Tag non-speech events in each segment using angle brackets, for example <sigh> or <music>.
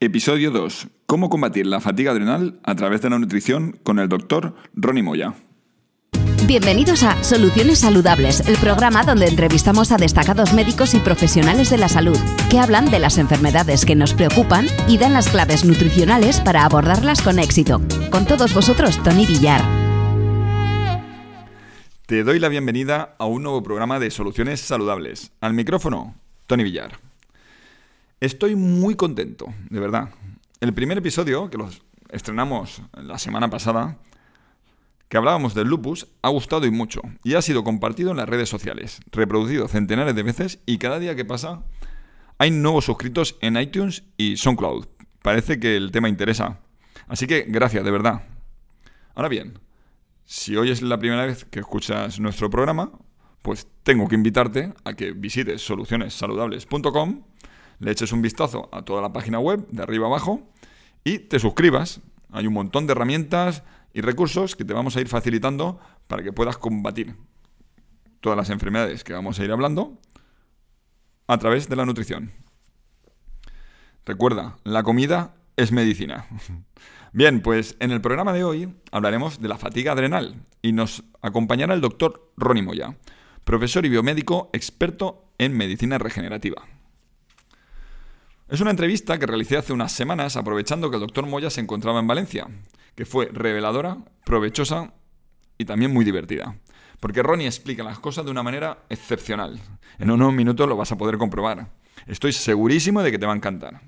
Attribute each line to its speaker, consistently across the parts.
Speaker 1: Episodio 2. Cómo combatir la fatiga adrenal a través de la nutrición con el doctor Ronnie Moya.
Speaker 2: Bienvenidos a Soluciones Saludables, el programa donde entrevistamos a destacados médicos y profesionales de la salud que hablan de las enfermedades que nos preocupan y dan las claves nutricionales para abordarlas con éxito. Con todos vosotros, Tony Villar.
Speaker 1: Te doy la bienvenida a un nuevo programa de Soluciones Saludables. Al micrófono, Tony Villar. Estoy muy contento, de verdad. El primer episodio, que los estrenamos la semana pasada, que hablábamos del lupus, ha gustado y mucho, y ha sido compartido en las redes sociales, reproducido centenares de veces, y cada día que pasa hay nuevos suscritos en iTunes y SoundCloud. Parece que el tema interesa. Así que gracias, de verdad. Ahora bien, si hoy es la primera vez que escuchas nuestro programa, pues tengo que invitarte a que visites solucionessaludables.com, le eches un vistazo a toda la página web de arriba abajo y te suscribas. Hay un montón de herramientas y recursos que te vamos a ir facilitando para que puedas combatir todas las enfermedades que vamos a ir hablando a través de la nutrición. Recuerda, la comida es medicina. <laughs> Bien, pues en el programa de hoy hablaremos de la fatiga adrenal y nos acompañará el doctor Ronnie Moya, profesor y biomédico experto en medicina regenerativa. Es una entrevista que realicé hace unas semanas aprovechando que el doctor Moya se encontraba en Valencia, que fue reveladora, provechosa y también muy divertida. Porque Ronnie explica las cosas de una manera excepcional. En unos minutos lo vas a poder comprobar. Estoy segurísimo de que te va a encantar.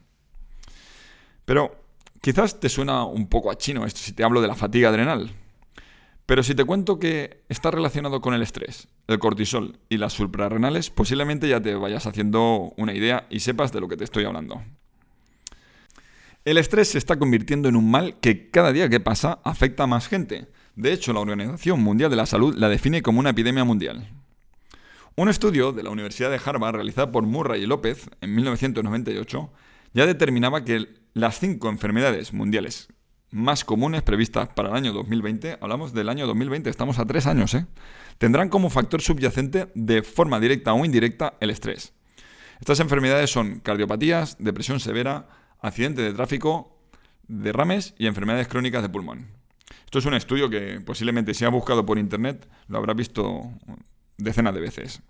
Speaker 1: Pero quizás te suena un poco a chino esto si te hablo de la fatiga adrenal. Pero si te cuento que está relacionado con el estrés, el cortisol y las suprarrenales, posiblemente ya te vayas haciendo una idea y sepas de lo que te estoy hablando. El estrés se está convirtiendo en un mal que cada día que pasa afecta a más gente. De hecho, la Organización Mundial de la Salud la define como una epidemia mundial. Un estudio de la Universidad de Harvard realizado por Murray y López en 1998 ya determinaba que las cinco enfermedades mundiales más comunes previstas para el año 2020, hablamos del año 2020, estamos a tres años, ¿eh? tendrán como factor subyacente de forma directa o indirecta el estrés. Estas enfermedades son cardiopatías, depresión severa, accidente de tráfico, derrames y enfermedades crónicas de pulmón. Esto es un estudio que posiblemente si ha buscado por internet lo habrá visto decenas de veces.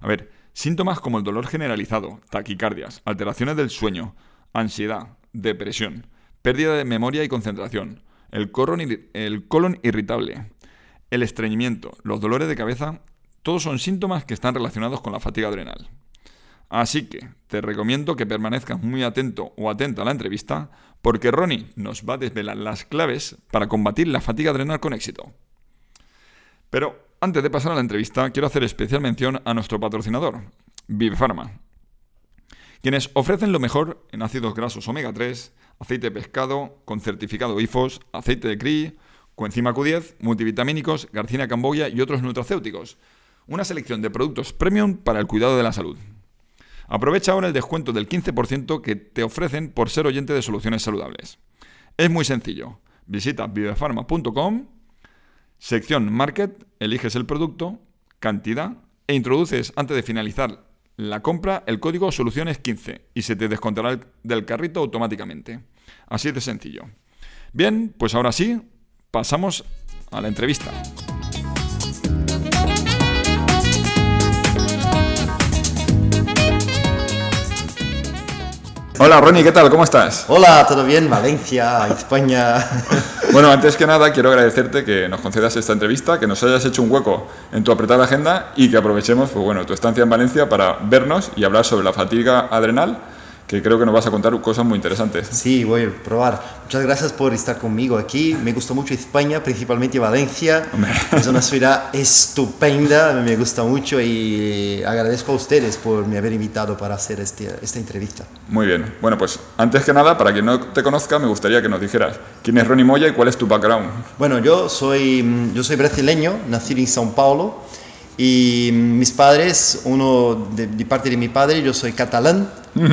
Speaker 1: A ver, síntomas como el dolor generalizado, taquicardias, alteraciones del sueño, ansiedad, depresión, pérdida de memoria y concentración, el colon, irritable, el estreñimiento, los dolores de cabeza, todos son síntomas que están relacionados con la fatiga adrenal. Así que te recomiendo que permanezcas muy atento o atenta a la entrevista porque Ronnie nos va a desvelar las claves para combatir la fatiga adrenal con éxito. Pero antes de pasar a la entrevista, quiero hacer especial mención a nuestro patrocinador, Vive Pharma, quienes ofrecen lo mejor en ácidos grasos omega 3, aceite de pescado con certificado IFOS, aceite de CRI, coenzima Q10, multivitamínicos, garcina camboya y otros nutracéuticos. Una selección de productos premium para el cuidado de la salud. Aprovecha ahora el descuento del 15% que te ofrecen por ser oyente de soluciones saludables. Es muy sencillo. Visita biofarma.com, sección Market, eliges el producto, cantidad e introduces antes de finalizar la compra el código soluciones 15 y se te descontará del carrito automáticamente. Así de sencillo. Bien, pues ahora sí, pasamos a la entrevista. Hola Ronnie, ¿qué tal? ¿Cómo estás?
Speaker 3: Hola, ¿todo bien? Valencia, España. <laughs>
Speaker 1: Bueno, antes que nada quiero agradecerte que nos concedas esta entrevista, que nos hayas hecho un hueco en tu apretada agenda y que aprovechemos pues bueno, tu estancia en Valencia para vernos y hablar sobre la fatiga adrenal que creo que nos vas a contar cosas muy interesantes.
Speaker 3: Sí, voy a probar. Muchas gracias por estar conmigo aquí. Me gustó mucho España, principalmente Valencia. Es una ciudad estupenda, me gusta mucho y agradezco a ustedes por me haber invitado para hacer este, esta entrevista.
Speaker 1: Muy bien. Bueno, pues antes que nada, para quien no te conozca, me gustaría que nos dijeras quién es Ronnie Moya y cuál es tu background.
Speaker 3: Bueno, yo soy, yo soy brasileño, nacido en São Paulo. Y mis padres, uno de, parte de mi padre, yo soy catalán,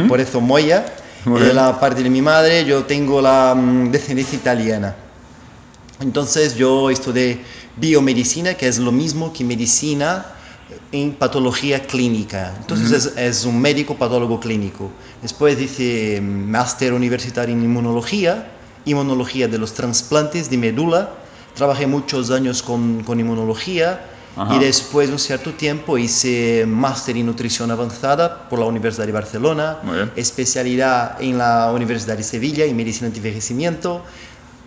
Speaker 3: por eso Moya. Y de la parte de mi madre, yo tengo la mm, descendencia italiana. Entonces yo estudié biomedicina, que es lo mismo que medicina en patología clínica. Entonces es, un médico patólogo clínico. Después dice máster universitario en inmunología, inmunología de los trasplantes de médula. Trabajé muchos años con, con inmunología y después de un cierto tiempo hice máster en nutrición avanzada por la Universidad de Barcelona, especialidad en la Universidad de Sevilla en medicina anti-envejecimiento,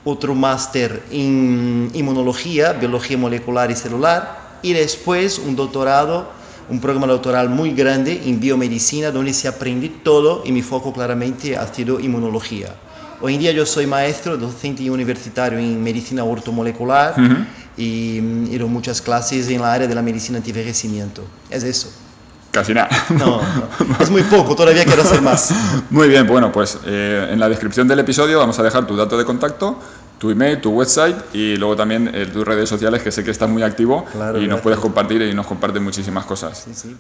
Speaker 3: otro máster en inmunología, biología molecular y celular y después un doctorado, un programa doctoral muy grande en biomedicina donde se aprende todo y mi foco claramente ha sido inmunología. Hoy en día yo soy maestro, docente y universitario en medicina ortomolecular y he ido muchas clases en la área de la medicina anti-envejecimiento. Es eso.
Speaker 1: Casi nada.
Speaker 3: No, <laughs> es muy poco, todavía quiero hacer más.
Speaker 1: Muy bien, bueno, pues eh, en la descripción del episodio vamos a dejar tu dato de contacto, tu email, tu website y luego también eh, tus redes sociales, que sé que estás muy activo y nos puedes compartir y nos comparten muchísimas cosas. Sí, sí.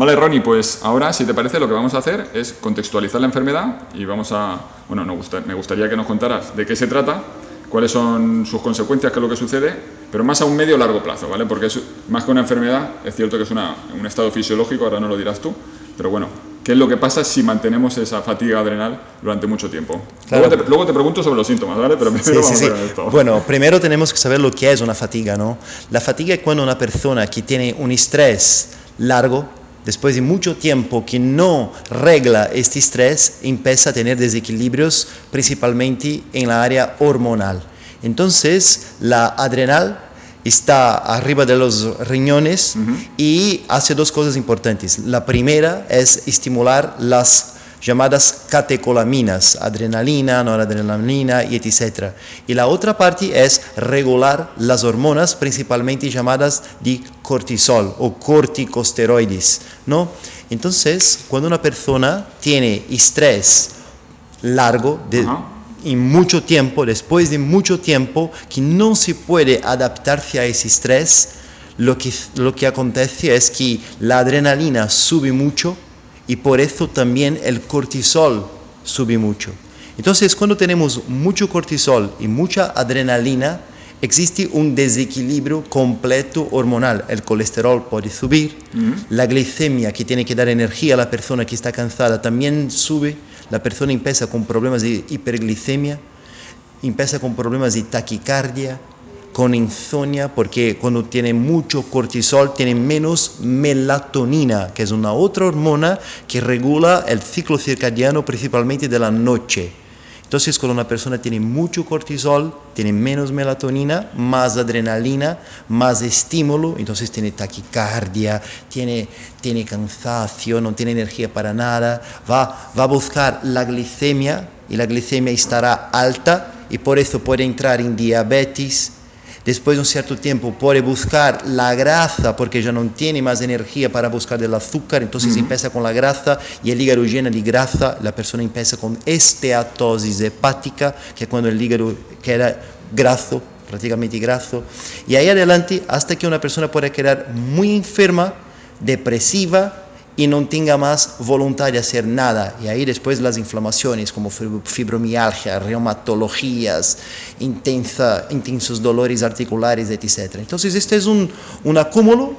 Speaker 1: Vale, Ronnie, pues ahora, si te parece, lo que vamos a hacer es contextualizar la enfermedad y vamos a, bueno, me gustaría que nos contaras de qué se trata, cuáles son sus consecuencias, qué es lo que sucede, pero más a un medio largo plazo, ¿vale? Porque es más que una enfermedad, es cierto que es un estado fisiológico, ahora no lo dirás tú, pero bueno, ¿qué es lo que pasa si mantenemos esa fatiga adrenal durante mucho tiempo? Luego, te, pregunto sobre los síntomas, ¿vale? Pero primero
Speaker 3: vamos A esto. Bueno, primero tenemos que saber lo que es una fatiga, ¿no? La fatiga es cuando una persona que tiene un estrés largo, después de mucho tiempo que no regla este estrés, empieza a tener desequilibrios principalmente en la área hormonal. Entonces, la adrenal está arriba de los riñones y hace dos cosas importantes. La primera es estimular las llamadas catecolaminas, adrenalina, noradrenalina y etc. Y la otra parte es regular las hormonas, principalmente llamadas de cortisol o corticosteroides, ¿no? Entonces, cuando una persona tiene estrés largo de y mucho tiempo, después de mucho tiempo que no se puede adaptarse a ese estrés, lo que, lo que acontece es que la adrenalina sube mucho, y por eso también el cortisol sube mucho. Entonces, cuando tenemos mucho cortisol y mucha adrenalina, existe un desequilibrio completo hormonal. El colesterol puede subir, la glicemia que tiene que dar energía a la persona que está cansada también sube, la persona empieza con problemas de hiperglicemia, empieza con problemas de taquicardia, con insomnia, porque cuando tiene mucho cortisol tiene menos melatonina, que es una otra hormona que regula el ciclo circadiano principalmente de la noche. Entonces, cuando una persona tiene mucho cortisol, tiene menos melatonina, más adrenalina, más estímulo, entonces tiene taquicardia, tiene, tiene cansancio, no tiene energía para nada, va, va a buscar la glicemia y la glicemia estará alta y por eso puede entrar en diabetes, Después de un cierto tiempo puede buscar la grasa porque ya no tiene más energía para buscar el azúcar, entonces empieza con la grasa y el hígado llena de grasa, la persona empieza con esteatosis hepática, que es cuando el hígado queda graso, prácticamente graso, y ahí adelante hasta que una persona puede quedar muy enferma, depresiva, y no tenga más voluntad de hacer nada. Y ahí después las inflamaciones como fibromialgia, reumatologías, intensa, intensos dolores articulares, etc. Entonces este es un, un acúmulo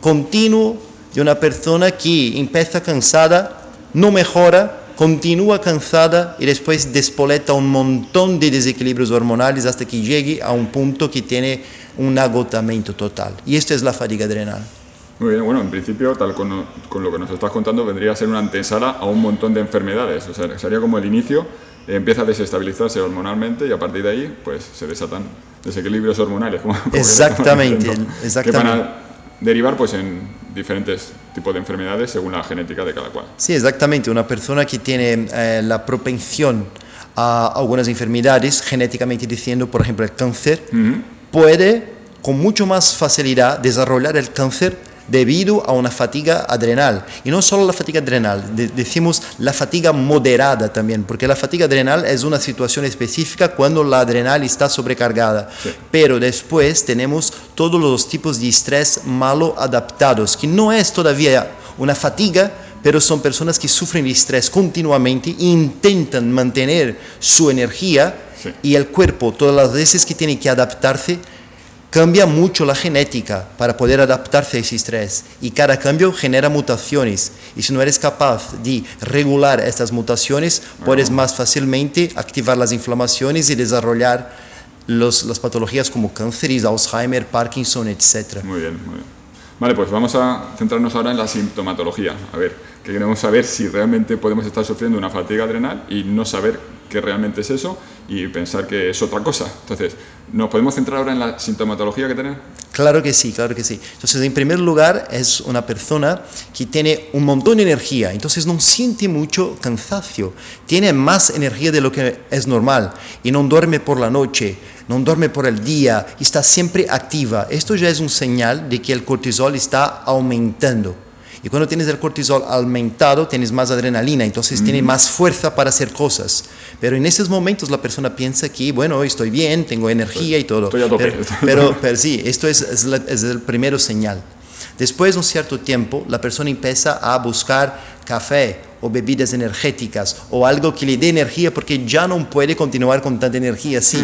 Speaker 3: continuo de una persona que empieza cansada, no mejora, continúa cansada y después despoleta un montón de desequilibrios hormonales hasta que llegue a un punto que tiene un agotamiento total. Y esta es la fatiga adrenal.
Speaker 1: Muy bien, bueno, en principio, tal con, lo que nos estás contando, vendría a ser una antesala a un montón de enfermedades. O sea, sería como el inicio, empieza a desestabilizarse hormonalmente y a partir de ahí, pues se desatan desequilibrios hormonales.
Speaker 3: Como, exactamente, exactamente.
Speaker 1: Que van a derivar pues en diferentes tipos de enfermedades según la genética de cada cual.
Speaker 3: Sí, exactamente. Una persona que tiene eh, la propensión a algunas enfermedades, genéticamente diciendo, por ejemplo, el cáncer, puede con mucho más facilidad desarrollar el cáncer debido a una fatiga adrenal. Y no solo la fatiga adrenal, decimos la fatiga moderada también, porque la fatiga adrenal es una situación específica cuando la adrenal está sobrecargada. Pero después tenemos todos los tipos de estrés malo adaptados, que no es todavía una fatiga, pero son personas que sufren de estrés continuamente e intentan mantener su energía
Speaker 1: Sí.
Speaker 3: y el cuerpo, todas las veces que tiene que adaptarse, cambia mucho la genética para poder adaptarse a ese estrés y cada cambio genera mutaciones y si no eres capaz de regular estas mutaciones puedes más fácilmente activar las inflamaciones y desarrollar los- las patologías como cánceres, Alzheimer, Parkinson, etc.
Speaker 1: Muy bien, muy bien. Vale, pues vamos a centrarnos ahora en la sintomatología. A ver, que queremos saber si realmente podemos estar sufriendo una fatiga adrenal y no saber qué realmente es eso y pensar que es otra cosa. Entonces, ¿nos podemos centrar ahora en la sintomatología que tenemos?
Speaker 3: Claro que sí, claro que sí. Entonces, en primer lugar, es una persona que tiene un montón de energía, entonces no siente mucho cansancio, tiene más energía de lo que es normal y no duerme por la noche, no duerme por el día, está siempre activa. Esto ya es un señal de que el cortisol está aumentando. Y cuando tienes el cortisol aumentado, tienes más adrenalina, entonces tiene más fuerza para hacer cosas. Pero en esos momentos la persona piensa que, bueno, estoy bien, tengo energía y todo.
Speaker 1: estoy a tope.
Speaker 3: Pero, pero, pero sí, esto es, es, la- es el primero señal. Después de un cierto tiempo, la persona empieza a buscar café o bebidas energéticas o algo que le dé energía porque ya no puede continuar con tanta energía así.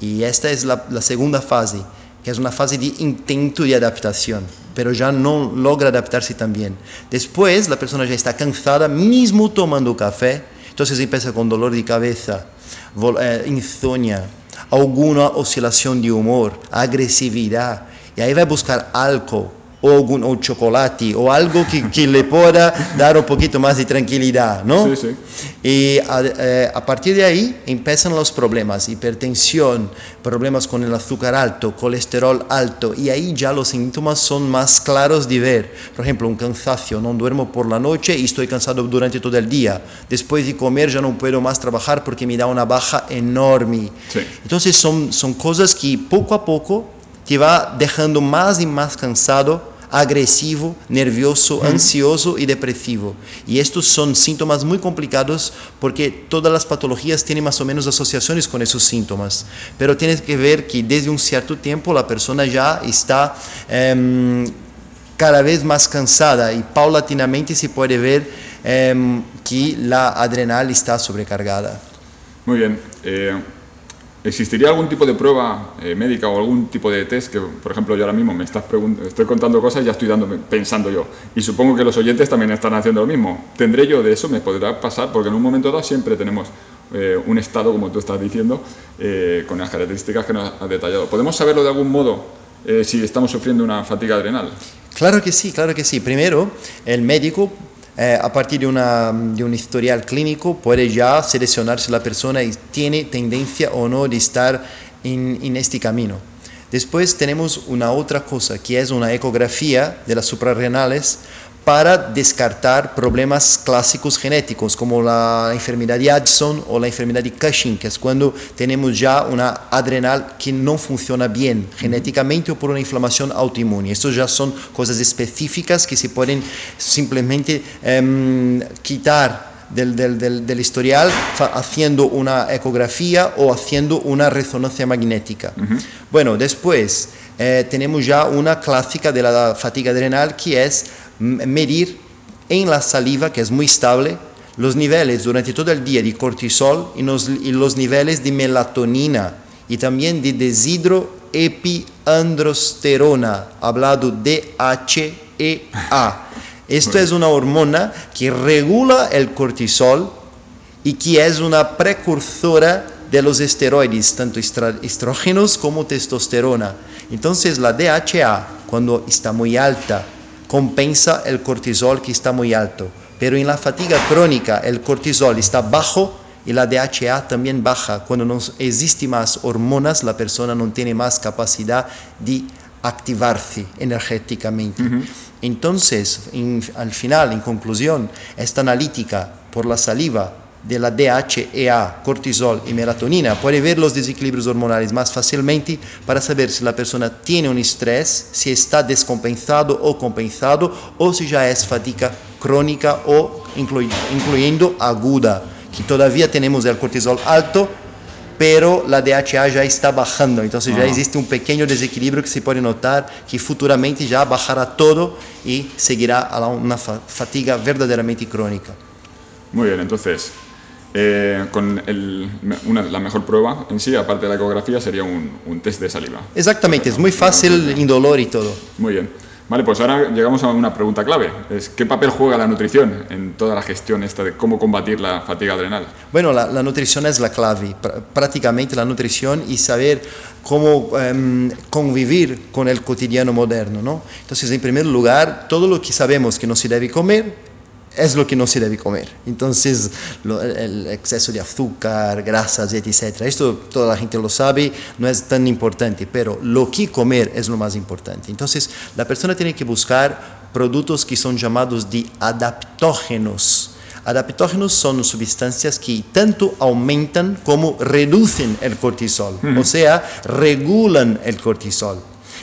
Speaker 3: Y esta es la, la segunda fase, que es una fase de intento de adaptación, pero ya no logra adaptarse tan bien. Después, la persona ya está cansada, mismo tomando café, entonces empieza con dolor de cabeza, vol- eh, insomnia, alguna oscilación de humor, agresividad, y ahí va a buscar alcohol o, algún, o chocolate o algo que, que le pueda dar un poquito más de tranquilidad, ¿no?
Speaker 1: Sí, sí.
Speaker 3: Y a, eh, a partir de ahí empiezan los problemas, hipertensión, problemas con el azúcar alto, colesterol alto, y ahí ya los síntomas son más claros de ver. Por ejemplo, un cansancio, no duermo por la noche y estoy cansado durante todo el día. Después de comer ya no puedo más trabajar porque me da una baja enorme.
Speaker 1: Sí.
Speaker 3: Entonces son, son cosas que poco a poco te va dejando más y más cansado, agresivo, nervioso, ansioso y depresivo. Y estos son síntomas muy complicados porque todas las patologías tienen más o menos asociaciones con esos síntomas. Pero tienes que ver que desde un cierto tiempo la persona ya está em, cada vez más cansada y paulatinamente se puede ver em, que la adrenal está sobrecargada.
Speaker 1: Muy bien. Eh, ¿Existiría algún tipo de prueba eh, médica o algún tipo de test que, por ejemplo, yo ahora mismo me estás estoy contando cosas y ya estoy dando, pensando yo? Y supongo que los oyentes también están haciendo lo mismo. ¿Tendré yo de eso? ¿Me podrá pasar? Porque en un momento dado siempre tenemos eh, un estado, como tú estás diciendo, eh, con las características que nos has detallado. ¿Podemos saberlo de algún modo si estamos sufriendo una fatiga adrenal?
Speaker 3: Claro que sí, claro que sí. Primero, el médico, eh, a partir de, una, de un historial clínico, puede ya seleccionar si la persona es- tiene tendencia o no de estar en, en este camino. Después tenemos una otra cosa, que es una ecografía de las suprarrenales para descartar problemas clásicos genéticos como la enfermedad de Addison o la enfermedad de Cushing, que es cuando tenemos ya una adrenal que no funciona bien genéticamente o por una inflamación autoinmune. Estos ya son cosas específicas que se pueden simplemente em, quitar del, del, del, del historial haciendo una ecografía o haciendo una resonancia magnética. Bueno, después eh, tenemos ya una clásica de la fatiga adrenal que es medir en la saliva, que es muy estable, los niveles durante todo el día de cortisol y los, niveles de melatonina y también de deshidroepiandrosterona, hablado DHEA. Esto es una hormona que regula el cortisol y que es una precursora de los esteroides, tanto estrógenos como testosterona. Entonces la DHA, cuando está muy alta, compensa el cortisol que está muy alto. Pero en la fatiga crónica el cortisol está bajo y la DHA también baja. Cuando no existe más hormonas, la persona no tiene más capacidad de activarse energéticamente. Entonces, en- al final, en conclusión, esta analítica por la saliva de la DHEA, cortisol y melatonina puede ver los desequilibrios hormonales más fácilmente para saber si la persona tiene un estrés, si está descompensado o compensado, o si ya es fatiga crónica o inclui- incluyendo aguda, que todavía tenemos el cortisol alto, pero la DHA ya está bajando, entonces ya
Speaker 1: Ajá.
Speaker 3: existe un pequeño desequilibrio que se puede notar que futuramente ya bajará todo y seguirá a una fa- fatiga verdaderamente crónica.
Speaker 1: Muy bien, entonces, eh, con el- una, la mejor prueba en sí, aparte de la ecografía, sería un, un test de saliva.
Speaker 3: Exactamente, es muy fácil, indolor y todo.
Speaker 1: Muy bien. Vale, pues ahora llegamos a una pregunta clave. Es, ¿Qué papel juega la nutrición en toda la gestión esta de cómo combatir la fatiga adrenal?
Speaker 3: Bueno, la, la nutrición es la clave, pr- prácticamente la nutrición y saber cómo em, convivir con el cotidiano moderno, ¿no? Entonces, en primer lugar, todo lo que sabemos que no se debe comer es lo que no se debe comer. Entonces, lo- el, el exceso de azúcar, grasas, etc. Esto toda la gente lo sabe, no es tan importante, pero lo que comer es lo más importante. Entonces, la persona tiene que buscar productos que son llamados de adaptógenos. Adaptógenos son sustancias que tanto aumentan como reducen el cortisol, o sea, regulan el cortisol.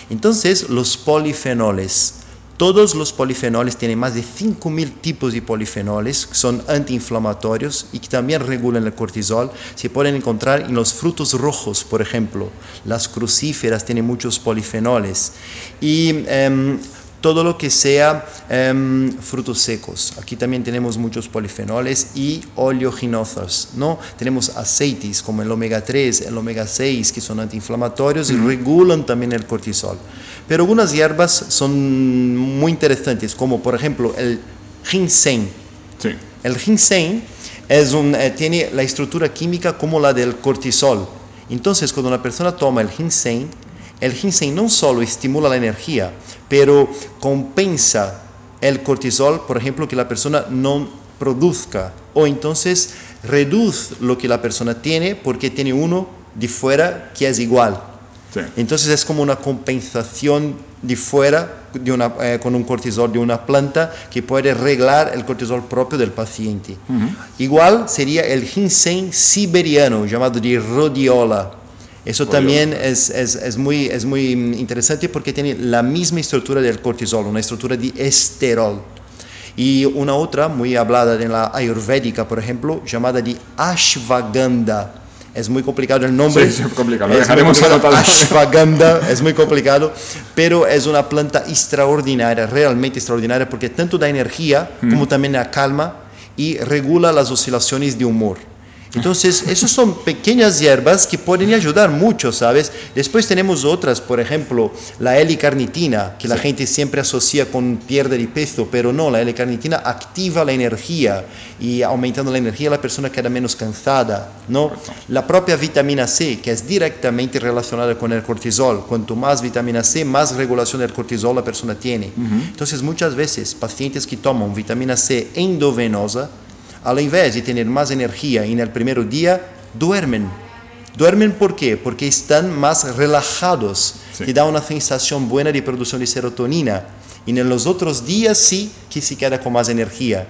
Speaker 3: Entonces, los polifenoles. Todos los polifenoles tienen más de 5.000 tipos de polifenoles, que son antiinflamatorios y que también regulan el cortisol. Se pueden encontrar en los frutos rojos, por ejemplo. Las crucíferas tienen muchos polifenoles. Y em, todo lo que sea em, frutos secos. Aquí también tenemos muchos polifenoles y oleaginosos, ¿no? Tenemos aceites como el omega 3, el omega 6 que son antiinflamatorios y regulan también el cortisol. Pero algunas hierbas son muy interesantes, como por ejemplo el ginseng.
Speaker 1: Sí.
Speaker 3: El ginseng es un, eh, tiene la estructura química como la del cortisol. Entonces, cuando una persona toma el ginseng, el ginseng no solo estimula la energía, pero compensa el cortisol, por ejemplo, que la persona no produzca. O entonces reduce lo que la persona tiene porque tiene uno de fuera que es igual.
Speaker 1: Sí.
Speaker 3: Entonces es como una compensación de fuera de una, eh, con un cortisol de una planta que puede arreglar el cortisol propio del paciente. Igual sería el ginseng siberiano llamado de rhodiola. Eso también es, es, es muy, es muy mm, interesante porque tiene la misma estructura del cortisol, una estructura de esterol. Y una otra muy hablada en la ayurvédica, por ejemplo, llamada de ashwagandha. Es muy complicado el nombre.
Speaker 1: Sí, es complicado,
Speaker 3: Es muy
Speaker 1: dejaremos
Speaker 3: complicado. Ashwagandha <laughs> es muy complicado, pero es una planta extraordinaria, realmente extraordinaria, porque tanto da energía como también da calma y regula las oscilaciones de humor. Entonces, esos son pequeñas hierbas que pueden ayudar mucho, ¿sabes? Después tenemos otras, por ejemplo, la L-carnitina, que la gente siempre asocia con pierde de peso, pero no, la L-carnitina activa la energía y aumentando la energía la persona queda menos cansada, ¿no? La propia vitamina C, que es directamente relacionada con el cortisol. Cuanto más vitamina C, más regulación del cortisol la persona tiene. Entonces, muchas veces, pacientes que toman vitamina C endovenosa, al invés de tener más energía en el primer día, duermen. ¿Duermen por qué? Porque están más relajados
Speaker 1: Sí.
Speaker 3: y da una sensación buena de producción de serotonina. Y en los otros días sí que se queda con más energía.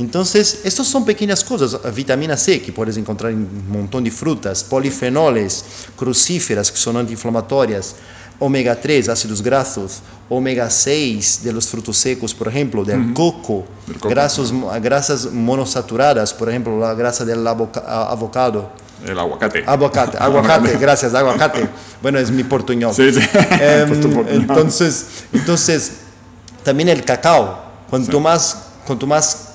Speaker 3: Entonces, estas son pequeñas cosas. Vitamina C, que puedes encontrar en un montón de frutas, polifenoles, crucíferas, que son antiinflamatorias, omega 3, ácidos grasos, omega 6 de los frutos secos, por ejemplo, del coco,
Speaker 1: coco.
Speaker 3: grasos- grasas monosaturadas, por ejemplo, la grasa del avocado.
Speaker 1: El aguacate. <laughs>
Speaker 3: Aguacate, aguacate, gracias, aguacate. Bueno, es mi portuñol.
Speaker 1: Sí, sí.
Speaker 3: Em, <laughs> entonces, entonces, también el cacao. Cuanto,
Speaker 1: Sí.
Speaker 3: más, cuanto más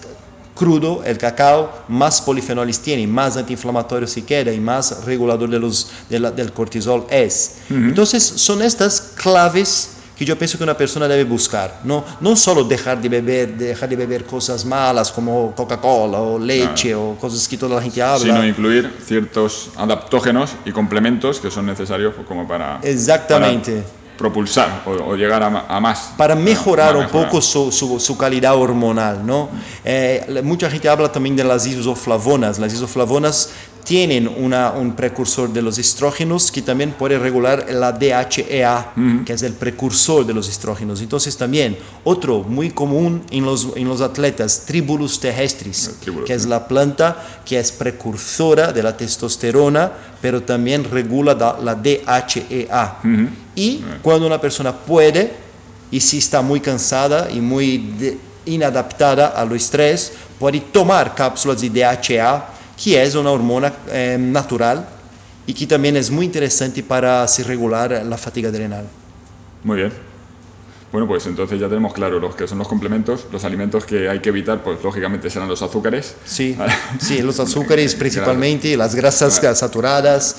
Speaker 3: crudo el cacao, más polifenoles tiene, más antiinflamatorio se queda y más regulador de los, de la- del cortisol es. Entonces, son estas claves que yo pienso que una persona debe buscar. No, no solo dejar de beber, dejar de beber cosas malas como Coca-Cola o leche o cosas que toda la gente habla.
Speaker 1: sino incluir ciertos adaptógenos y complementos que son necesarios como para,
Speaker 3: Exactamente.
Speaker 1: para propulsar o, o llegar a, más.
Speaker 3: para mejorar
Speaker 1: Para
Speaker 3: un poco su, su- su calidad hormonal, ¿no? Eh, mucha gente habla también de las isoflavonas. Las isoflavonas tienen una- un precursor de los estrógenos que también puede regular la DHEA, que es el precursor de los estrógenos. Entonces también otro muy común en los, en los atletas, Tribulus terrestris,
Speaker 1: Tribulus,
Speaker 3: que es la planta que es precursora de la testosterona, pero también regula da- la DHEA. Y cuando una persona puede, y si está muy cansada y muy de- inadaptada al estrés, puede tomar cápsulas de DHA, que es una hormona eh, natural y que también es muy interesante para se regular la fatiga adrenal.
Speaker 1: Muy bien. Bueno, pues entonces ya tenemos claro los que son los complementos, los alimentos que hay que evitar, pues lógicamente serán los azúcares.
Speaker 3: Sí, <laughs> sí los azúcares principalmente, las grasas saturadas.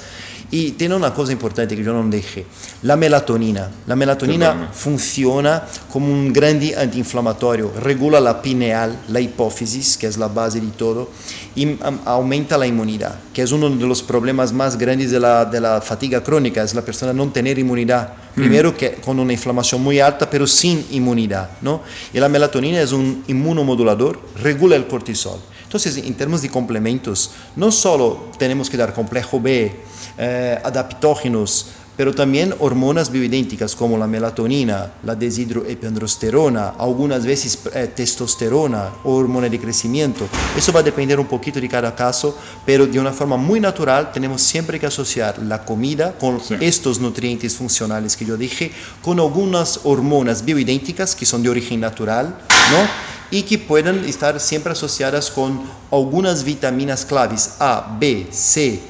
Speaker 3: Y tiene una cosa importante que yo no dije, la melatonina. La melatonina funciona como un grande antiinflamatorio, regula la pineal, la hipófisis, que es la base de todo, y aumenta la inmunidad, que es uno de los problemas más grandes de la, de la fatiga crónica, es la persona no tener inmunidad. Primero que con una inflamación muy alta, pero sin inmunidad. ¿no? Y la melatonina es un inmunomodulador, regula el cortisol. Entonces, en términos de complementos, no solo tenemos que dar complejo B, eh, adaptógenos, pero también hormonas bioidénticas como la melatonina, la deshidroepiandrosterona, algunas veces eh, testosterona o hormona de crecimiento. Eso va a depender un poquito de cada caso, pero de una forma muy natural tenemos siempre que asociar la comida con estos nutrientes funcionales que yo dije, con algunas hormonas bioidénticas que son de origen natural, ¿no? Y que puedan estar siempre asociadas con algunas vitaminas claves A, B, C,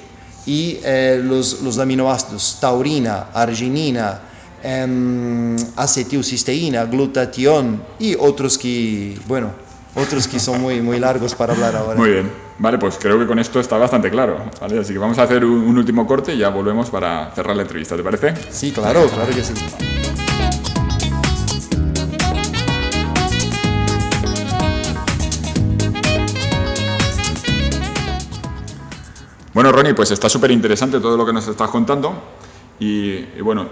Speaker 3: y eh, los, los, aminoácidos taurina, arginina, eh, acetilcisteína, glutatión y otros que, bueno, otros que son muy, muy largos para hablar ahora.
Speaker 1: Muy bien, vale, pues creo que con esto está bastante claro, ¿vale? Así que vamos a hacer un, un último corte y ya volvemos para cerrar la entrevista, ¿te parece?
Speaker 3: Sí, claro, claro que sí.
Speaker 1: Bueno, Ronnie, pues está súper interesante todo lo que nos estás contando y, bueno,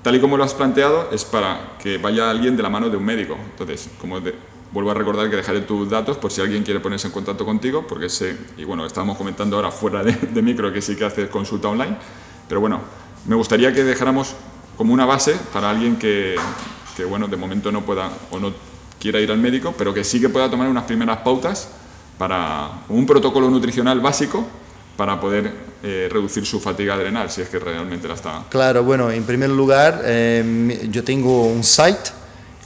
Speaker 1: tal y como lo has planteado, es para que vaya alguien de la mano de un médico. Entonces, como vuelvo a recordar que dejaré tus datos por si alguien quiere ponerse en contacto contigo, porque sé, y bueno, estábamos comentando ahora fuera de, micro que sí que haces consulta online, pero bueno, me gustaría que dejáramos como una base para alguien que, que, bueno, de momento no pueda o no quiera ir al médico, pero que sí que pueda tomar unas primeras pautas para un protocolo nutricional básico para poder eh, reducir su fatiga adrenal, si es que realmente la está.
Speaker 3: Claro, bueno, en primer lugar, eh, yo tengo un site.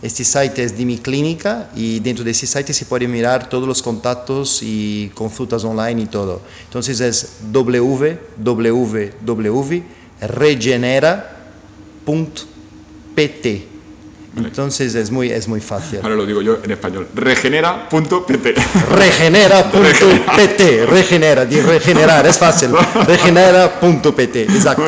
Speaker 3: Este site es de mi clínica y dentro de ese site se puede mirar todos los contactos y consultas online y todo. Entonces es www.regenera.pt entonces es muy, es muy fácil.
Speaker 1: Ahora lo digo yo en español. Regenera.pt.
Speaker 3: Regenera.pt. Regenera, de regenerar, es fácil. Regenera.pt, exacto.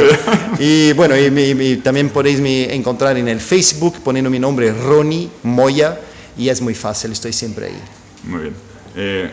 Speaker 3: Y bueno, y, también podéis encontrar en el Facebook poniendo mi nombre Ronnie Moya y es muy fácil, estoy siempre ahí.
Speaker 1: Muy bien. Eh,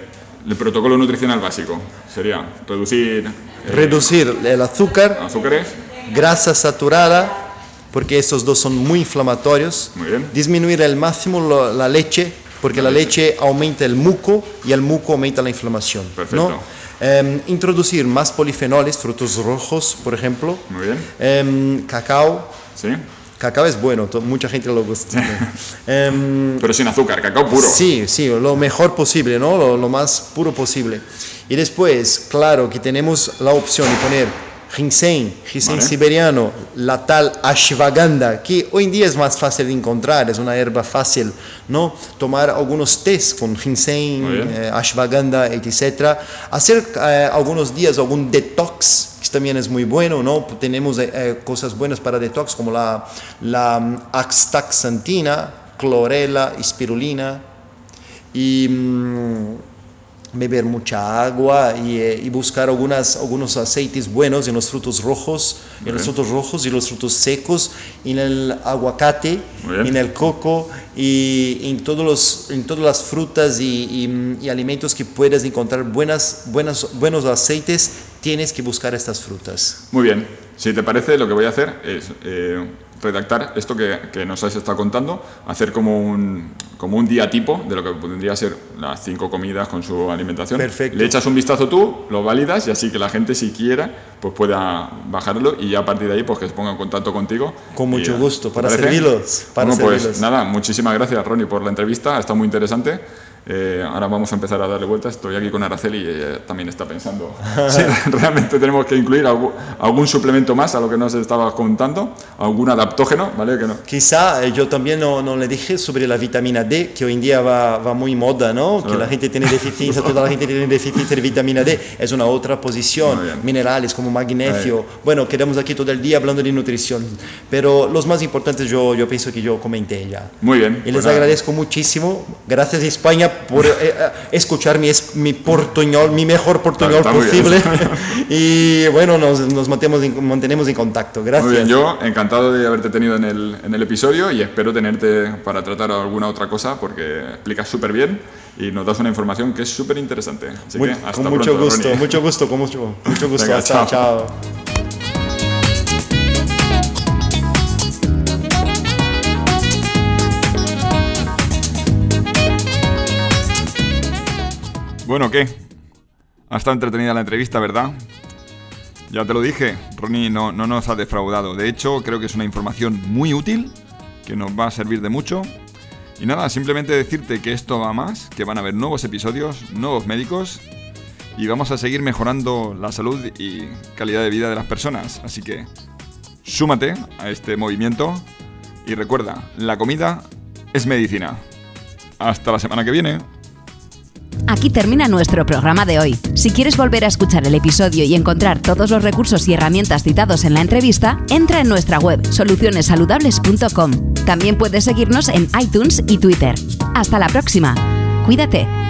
Speaker 1: el protocolo nutricional básico sería reducir...
Speaker 3: Eh, reducir el azúcar.
Speaker 1: Azúcares.
Speaker 3: Grasa saturada porque estos dos son muy inflamatorios. Disminuir al máximo la, leche, porque la, leche. aumenta el muco y el muco aumenta la inflamación.
Speaker 1: Perfecto.
Speaker 3: Em, introducir más polifenoles, frutos rojos, por ejemplo.
Speaker 1: Muy bien.
Speaker 3: Em, cacao.
Speaker 1: Sí.
Speaker 3: Cacao es bueno, mucha gente lo gusta. <laughs>
Speaker 1: Em, Pero sin azúcar, cacao puro.
Speaker 3: Sí, sí, lo mejor posible, ¿no? Lo, lo más puro posible. Y después, claro, que tenemos la opción de poner ginseng, ginseng siberiano, la tal ashwagandha, que hoy en día es más fácil de encontrar, es una hierba fácil, ¿no? Tomar algunos tés con ginseng, eh, ashwagandha, etc. Hacer eh, algunos días algún detox, que también es muy bueno, ¿no? Tenemos eh, cosas buenas para detox como la, la mm, axtaxantina, clorela, espirulina y... Mm, beber mucha agua eh, y, buscar algunas, algunos aceites buenos en los frutos rojos, en los frutos rojos y los frutos secos, en el aguacate, en el coco y en, todos los, en todas las frutas y, y, alimentos que puedas encontrar buenas, buenas, buenos aceites, tienes que buscar estas frutas.
Speaker 1: Muy bien, si te parece lo que voy a hacer es... Eh, redactar esto que, que, nos has estado contando, hacer como un, como un día tipo de lo que podría ser las cinco comidas con su alimentación.
Speaker 3: Perfecto.
Speaker 1: Le echas un vistazo tú, lo validas y así que la gente si quiera pues pueda bajarlo y ya a partir de ahí pues que se ponga en contacto contigo.
Speaker 3: Con mucho gusto, para servirlos.
Speaker 1: Para pues nada, muchísimas gracias Ronnie por la entrevista, está muy interesante. Eh, ahora vamos a empezar a darle vueltas. Estoy aquí con Araceli y ella también está pensando <laughs> si <laughs> realmente tenemos que incluir algún, suplemento más a lo que nos estaba contando, algún adaptógeno, ¿vale? Que no.
Speaker 3: Quizá eh, yo también no, no, le dije sobre la vitamina D, que hoy en día va, va muy moda, ¿no? Que la gente tiene <laughs> deficiencia, toda la gente tiene deficiencia de vitamina D, es una otra posición. Minerales como magnesio. Bueno, quedamos aquí todo el día hablando de nutrición, pero los más importantes yo, yo pienso que yo comenté ya.
Speaker 1: Muy bien.
Speaker 3: Y les pues agradezco muchísimo. Gracias España por eh, eh, escuchar mi, mi portuñol, mi mejor portuñol posible. <laughs> y bueno, nos, nos mantenemos, en, mantenemos en contacto. Gracias.
Speaker 1: Muy bien, yo encantado de haberte tenido en el, en el episodio y espero tenerte para tratar alguna otra cosa porque explicas súper bien y nos das una información que es súper interesante.
Speaker 3: Así que hasta con mucho gusto, mucho gusto, con mucho, mucho <laughs> gusto. chao. chao.
Speaker 1: Bueno, ¿qué? Ha estado entretenida la entrevista, ¿verdad? Ya te lo dije, Ronnie no, no nos ha defraudado. De hecho, creo que es una información muy útil, que nos va a servir de mucho. Y nada, simplemente decirte que esto va más, que van a haber nuevos episodios, nuevos médicos, y vamos a seguir mejorando la salud y calidad de vida de las personas. Así que súmate a este movimiento y recuerda, la comida es medicina. Hasta la semana que viene.
Speaker 2: Aquí termina nuestro programa de hoy. Si quieres volver a escuchar el episodio y encontrar todos los recursos y herramientas citados en la entrevista, entra en nuestra web solucionesaludables.com. También puedes seguirnos en iTunes y Twitter. Hasta la próxima. Cuídate.